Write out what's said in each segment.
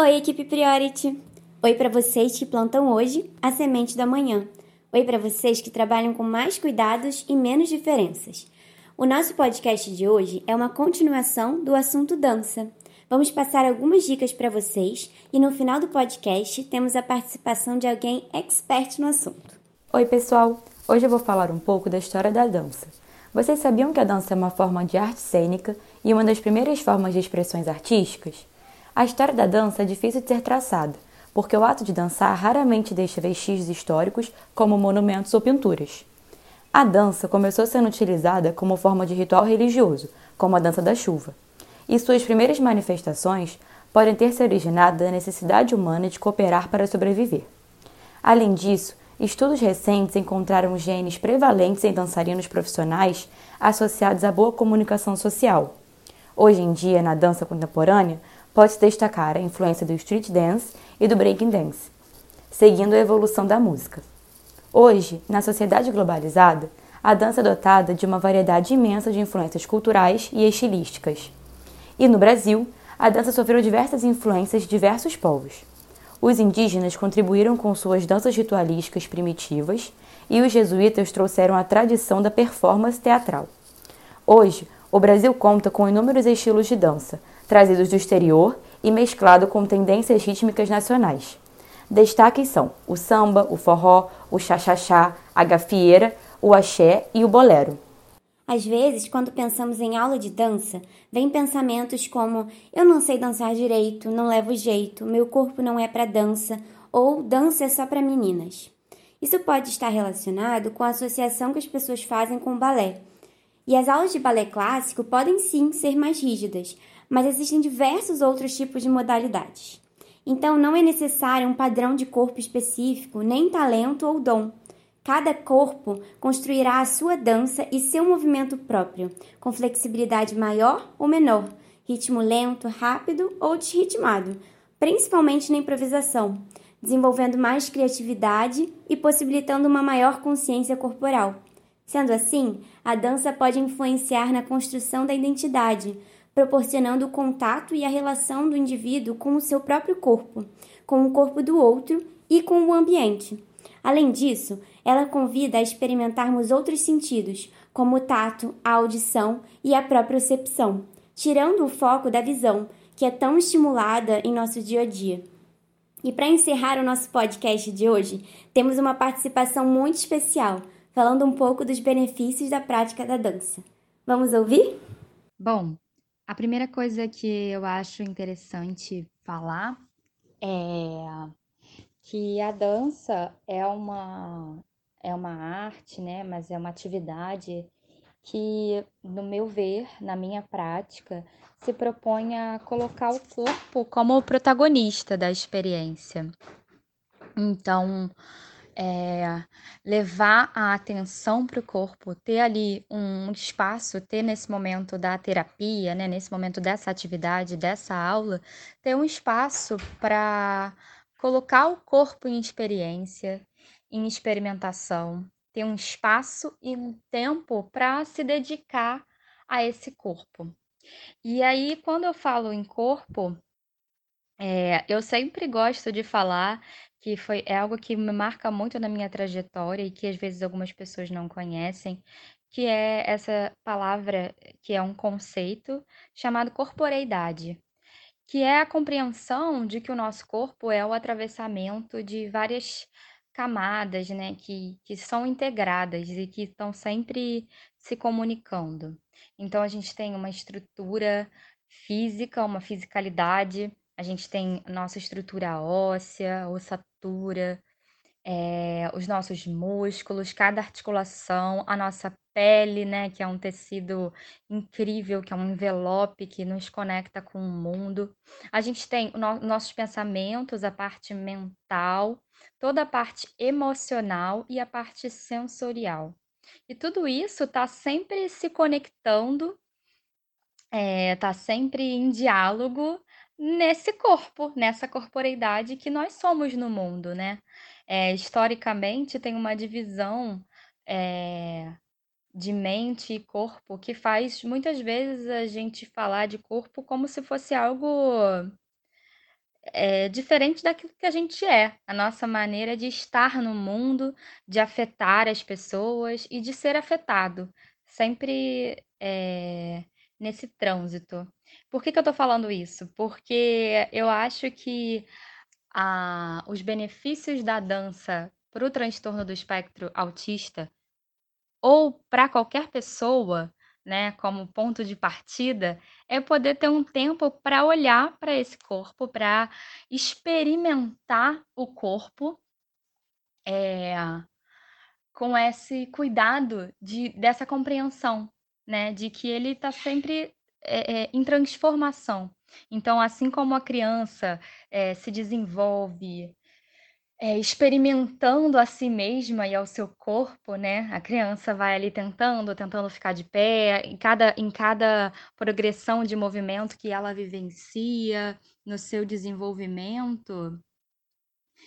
Oi, equipe Priority! Oi para vocês que plantam hoje a semente da manhã. Oi para vocês que trabalham com mais cuidados e menos diferenças. O nosso podcast de hoje é uma continuação do assunto dança. Vamos passar algumas dicas para vocês e no final do podcast temos a participação de alguém expert no assunto. Oi, pessoal! Hoje eu vou falar um pouco da história da dança. Vocês sabiam que a dança é uma forma de arte cênica e uma das primeiras formas de expressões artísticas? A história da dança é difícil de ser traçada, porque o ato de dançar raramente deixa vestígios históricos como monumentos ou pinturas. A dança começou sendo utilizada como forma de ritual religioso, como a dança da chuva, e suas primeiras manifestações podem ter se originado da necessidade humana de cooperar para sobreviver. Além disso, estudos recentes encontraram genes prevalentes em dançarinos profissionais associados à boa comunicação social. Hoje em dia, na dança contemporânea, pode-se destacar a influência do street dance e do breaking dance, seguindo a evolução da música. Hoje, na sociedade globalizada, a dança é dotada de uma variedade imensa de influências culturais e estilísticas. E no Brasil, a dança sofreu diversas influências de diversos povos. Os indígenas contribuíram com suas danças ritualísticas primitivas e os jesuítas trouxeram a tradição da performance teatral. Hoje, o Brasil conta com inúmeros estilos de dança, trazidos do exterior e mesclado com tendências rítmicas nacionais. Destaques são o samba, o forró, o chachachá, a gafieira, o axé e o bolero. Às vezes, quando pensamos em aula de dança, vem pensamentos como eu não sei dançar direito, não levo jeito, meu corpo não é para dança ou dança é só para meninas. Isso pode estar relacionado com a associação que as pessoas fazem com o balé. E as aulas de balé clássico podem sim ser mais rígidas, mas existem diversos outros tipos de modalidades. Então, não é necessário um padrão de corpo específico, nem talento ou dom. Cada corpo construirá a sua dança e seu movimento próprio, com flexibilidade maior ou menor, ritmo lento, rápido ou desritmado, principalmente na improvisação, desenvolvendo mais criatividade e possibilitando uma maior consciência corporal. Sendo assim, a dança pode influenciar na construção da identidade, proporcionando o contato e a relação do indivíduo com o seu próprio corpo, com o corpo do outro e com o ambiente. Além disso, ela convida a experimentarmos outros sentidos, como o tato, a audição e a propriocepção, tirando o foco da visão, que é tão estimulada em nosso dia a dia. E para encerrar o nosso podcast de hoje, temos uma participação muito especial, falando um pouco dos benefícios da prática da dança. Vamos ouvir? Bom, a primeira coisa que eu acho interessante falar é que a dança é uma é uma arte, né, mas é uma atividade que, no meu ver, na minha prática, se propõe a colocar o corpo como protagonista da experiência. Então, é, levar a atenção para o corpo, ter ali um espaço, ter nesse momento da terapia, né, nesse momento dessa atividade, dessa aula, ter um espaço para colocar o corpo em experiência, em experimentação, ter um espaço e um tempo para se dedicar a esse corpo. E aí, quando eu falo em corpo, é, eu sempre gosto de falar que foi é algo que me marca muito na minha trajetória e que às vezes algumas pessoas não conhecem, que é essa palavra que é um conceito chamado corporeidade, que é a compreensão de que o nosso corpo é o atravessamento de várias camadas, né, que, que são integradas e que estão sempre se comunicando. Então a gente tem uma estrutura física, uma fisicalidade a gente tem nossa estrutura óssea, ossatura, é, os nossos músculos, cada articulação, a nossa pele, né, que é um tecido incrível, que é um envelope que nos conecta com o mundo. A gente tem no nossos pensamentos, a parte mental, toda a parte emocional e a parte sensorial. E tudo isso está sempre se conectando, está sempre em diálogo nesse corpo, nessa corporeidade que nós somos no mundo, né? É, historicamente, tem uma divisão é, de mente e corpo que faz muitas vezes a gente falar de corpo como se fosse algo é diferente daquilo que a gente é, a nossa maneira de estar no mundo, de afetar as pessoas e de ser afetado, sempre é, nesse trânsito. Por que, que eu estou falando isso? Porque eu acho que a, os benefícios da dança para o transtorno do espectro autista ou para qualquer pessoa, né, como ponto de partida, é poder ter um tempo para olhar para esse corpo, para experimentar o corpo é, com esse cuidado de, dessa compreensão, né, de que ele está sempre é, é, em transformação. Então, assim como a criança é, se desenvolve é, experimentando a si mesma e ao seu corpo, né? A criança vai ali tentando, tentando ficar de pé, em cada, em cada progressão de movimento que ela vivencia no seu desenvolvimento,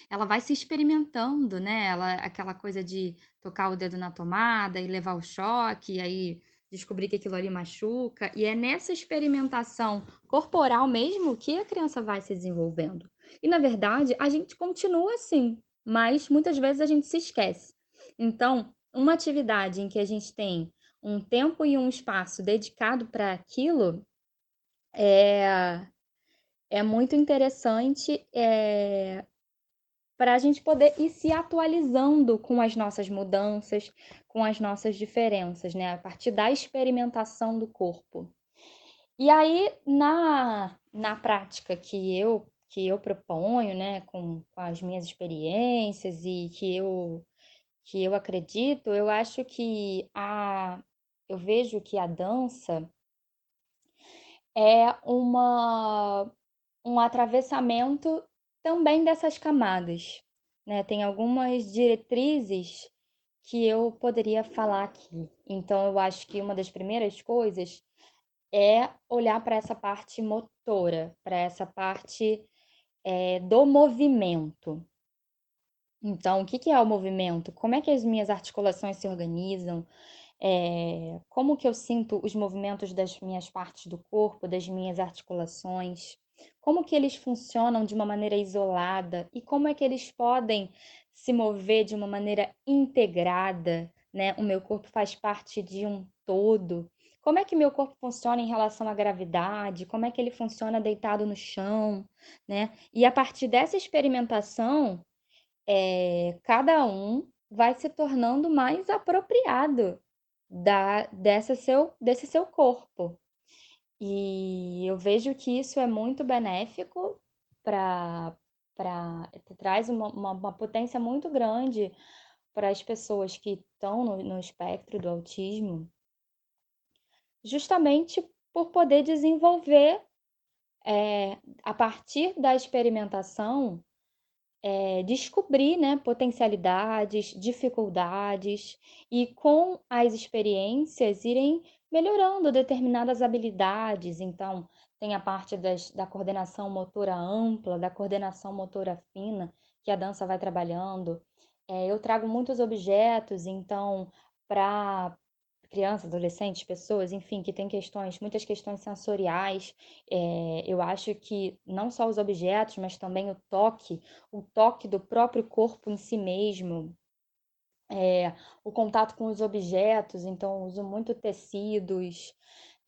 ela vai se experimentando, né? Ela, aquela coisa de tocar o dedo na tomada e levar o choque, e aí descobrir que aquilo ali machuca. E é nessa experimentação corporal mesmo que a criança vai se desenvolvendo. E na verdade, a gente continua assim, mas muitas vezes a gente se esquece. Então, uma atividade em que a gente tem um tempo e um espaço dedicado para aquilo é, é muito interessante é, para a gente poder ir se atualizando com as nossas mudanças, com as nossas diferenças, né? A partir da experimentação do corpo. E aí, na, na prática que eu que eu proponho, né, com, com as minhas experiências e que eu que eu acredito, eu acho que a eu vejo que a dança é uma um atravessamento também dessas camadas, né? Tem algumas diretrizes que eu poderia falar aqui. Então, eu acho que uma das primeiras coisas é olhar para essa parte motora, para essa parte é, do movimento. Então, o que, que é o movimento? Como é que as minhas articulações se organizam? É, como que eu sinto os movimentos das minhas partes do corpo, das minhas articulações? Como que eles funcionam de uma maneira isolada e como é que eles podem se mover de uma maneira integrada, né? O meu corpo faz parte de um todo. Como é que meu corpo funciona em relação à gravidade? Como é que ele funciona deitado no chão, né? E a partir dessa experimentação, é, cada um vai se tornando mais apropriado da, dessa seu, desse seu corpo. E eu vejo que isso é muito benéfico para traz uma, uma, uma, potência muito grande para as pessoas que estão no, no espectro do autismo, justamente por poder desenvolver é, a partir da experimentação é, descobrir né, potencialidades, dificuldades e com as experiências irem melhorando determinadas habilidades. Então, tem a parte das, da coordenação motora ampla, da coordenação motora fina, que a dança vai trabalhando. É, eu trago muitos objetos, então, para crianças, adolescentes, pessoas, enfim, que têm questões, muitas questões sensoriais. É, eu acho que não só os objetos, mas também o toque, o toque do próprio corpo em si mesmo, é, o contato com os objetos, então uso muito tecidos,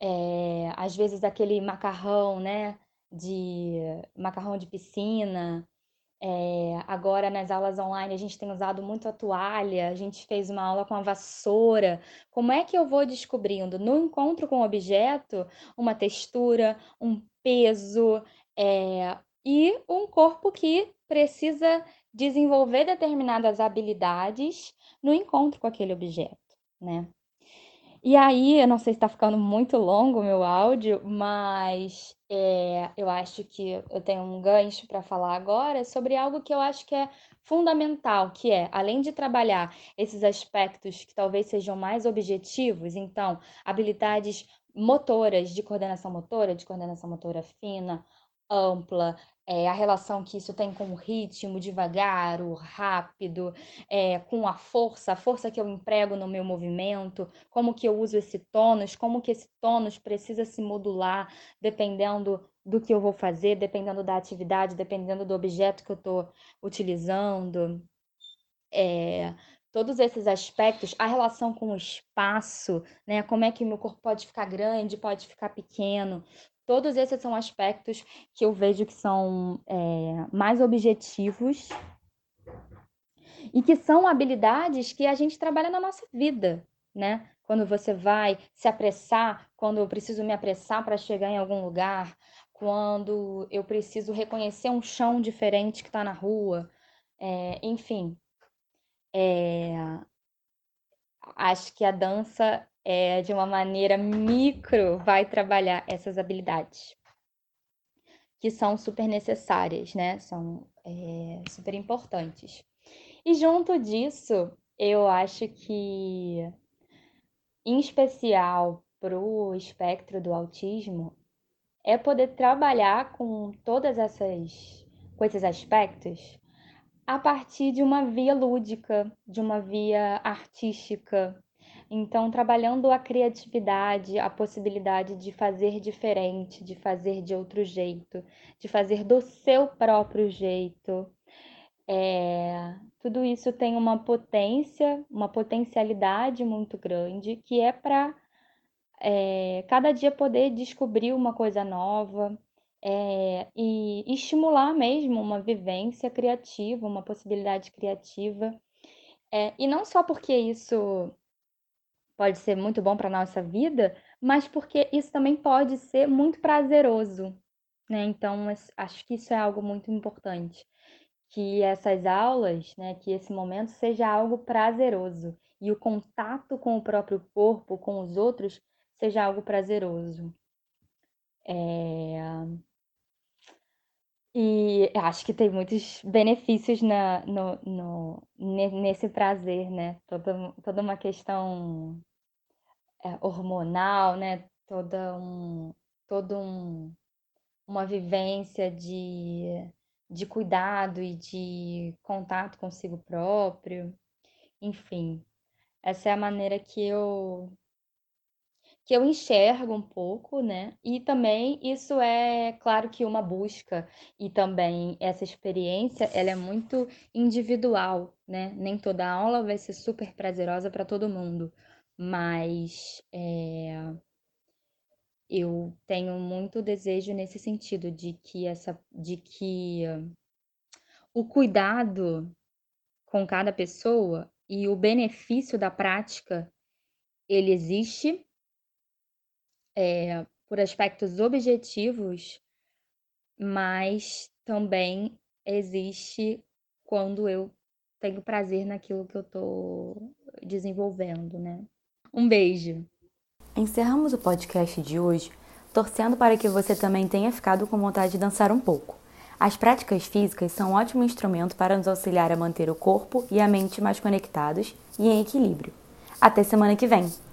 é, às vezes aquele macarrão, né, de macarrão de piscina. É, agora nas aulas online a gente tem usado muito a toalha, a gente fez uma aula com a vassoura. Como é que eu vou descobrindo no encontro com o objeto uma textura, um peso é, e um corpo que precisa desenvolver determinadas habilidades no encontro com aquele objeto, né? E aí, eu não sei se está ficando muito longo o meu áudio, mas é, eu acho que eu tenho um gancho para falar agora sobre algo que eu acho que é fundamental, que é, além de trabalhar esses aspectos que talvez sejam mais objetivos, então, habilidades motoras, de coordenação motora, de coordenação motora fina, ampla, é, a relação que isso tem com o ritmo, devagar, o rápido, é, com a força, a força que eu emprego no meu movimento, como que eu uso esse tônus, como que esse tônus precisa se modular dependendo do que eu vou fazer, dependendo da atividade, dependendo do objeto que eu estou utilizando. É, todos esses aspectos, a relação com o espaço, né? Como é que o meu corpo pode ficar grande, pode ficar pequeno. Todos esses são aspectos que eu vejo que são é, mais objetivos e que são habilidades que a gente trabalha na nossa vida, né? Quando você vai se apressar, quando eu preciso me apressar para chegar em algum lugar, quando eu preciso reconhecer um chão diferente que está na rua, é, enfim. É, acho que a dança é, de uma maneira micro vai trabalhar essas habilidades que são super necessárias, né? São é, super importantes. E junto disso, eu acho que, em especial para o espectro do autismo, é poder trabalhar com todas essas com esses aspectos a partir de uma via lúdica, de uma via artística. Então, trabalhando a criatividade, a possibilidade de fazer diferente, de fazer de outro jeito, de fazer do seu próprio jeito. É, tudo isso tem uma potência, uma potencialidade muito grande, que é para é, cada dia poder descobrir uma coisa nova é, e estimular mesmo uma vivência criativa, uma possibilidade criativa. É, e não só porque isso pode ser muito bom para a nossa vida, mas porque isso também pode ser muito prazeroso. Né? Então, acho que isso é algo muito importante. Que essas aulas, né, que esse momento seja algo prazeroso e o contato com o próprio corpo, com os outros, seja algo prazeroso. É... E acho que tem muitos benefícios na, no, no, nesse prazer, né? Toda, toda uma questão é, hormonal, né? Toda um, todo um, uma vivência de, de cuidado e de contato consigo próprio. Enfim, essa é a maneira que eu que eu enxergo um pouco, né? E também isso é claro que uma busca e também essa experiência, ela é muito individual, né? Nem toda aula vai ser super prazerosa para todo mundo, mas é, eu tenho muito desejo nesse sentido de que essa, de que o cuidado com cada pessoa e o benefício da prática ele existe é, por aspectos objetivos, mas também existe quando eu tenho prazer naquilo que eu estou desenvolvendo, né? Um beijo. Encerramos o podcast de hoje torcendo para que você também tenha ficado com vontade de dançar um pouco. As práticas físicas são um ótimo instrumento para nos auxiliar a manter o corpo e a mente mais conectados e em equilíbrio. Até semana que vem!